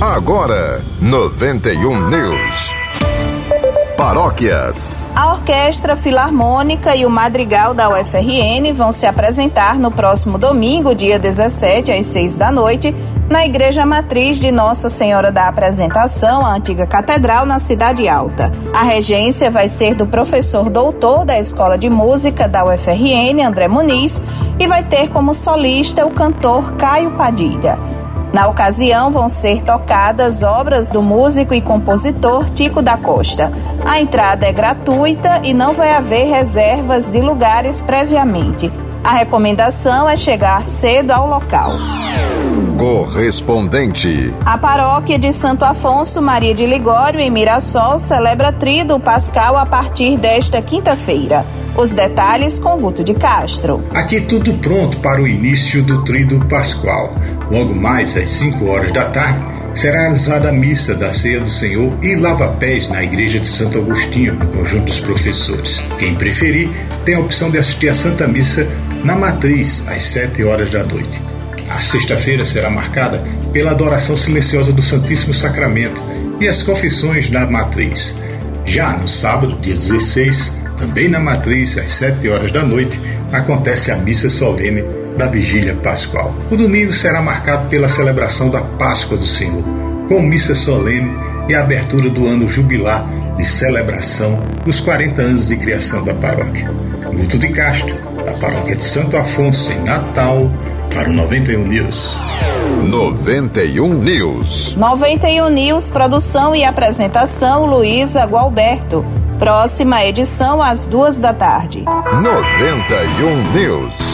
Agora, 91 News. Paróquias. A Orquestra Filarmônica e o Madrigal da UFRN vão se apresentar no próximo domingo, dia 17, às 6 da noite, na Igreja Matriz de Nossa Senhora da Apresentação, a antiga catedral, na Cidade Alta. A regência vai ser do professor doutor da Escola de Música da UFRN, André Muniz, e vai ter como solista o cantor Caio Padilha. Na ocasião, vão ser tocadas obras do músico e compositor Tico da Costa. A entrada é gratuita e não vai haver reservas de lugares previamente. A recomendação é chegar cedo ao local. Correspondente. A paróquia de Santo Afonso Maria de Ligório, em Mirassol, celebra Tríduo Pascal a partir desta quinta-feira. Os detalhes com Guto de Castro. Aqui tudo pronto para o início do Tríduo Pascual. Logo mais às 5 horas da tarde, será realizada a missa da Ceia do Senhor e lava-pés na Igreja de Santo Agostinho, no conjunto dos professores. Quem preferir tem a opção de assistir à Santa Missa na Matriz, às 7 horas da noite. A sexta-feira será marcada pela adoração silenciosa do Santíssimo Sacramento e as confissões na Matriz. Já no sábado, dia 16, também na Matriz, às 7 horas da noite, acontece a missa solene da Vigília Pascual. O domingo será marcado pela celebração da Páscoa do Senhor, com missa solene e a abertura do ano jubilar de celebração dos 40 anos de criação da paróquia. Guto de Castro, da paróquia de Santo Afonso, em Natal, para o 91 News. 91 News. 91 News, produção e apresentação Luísa Gualberto. Próxima edição às duas da tarde. 91 News.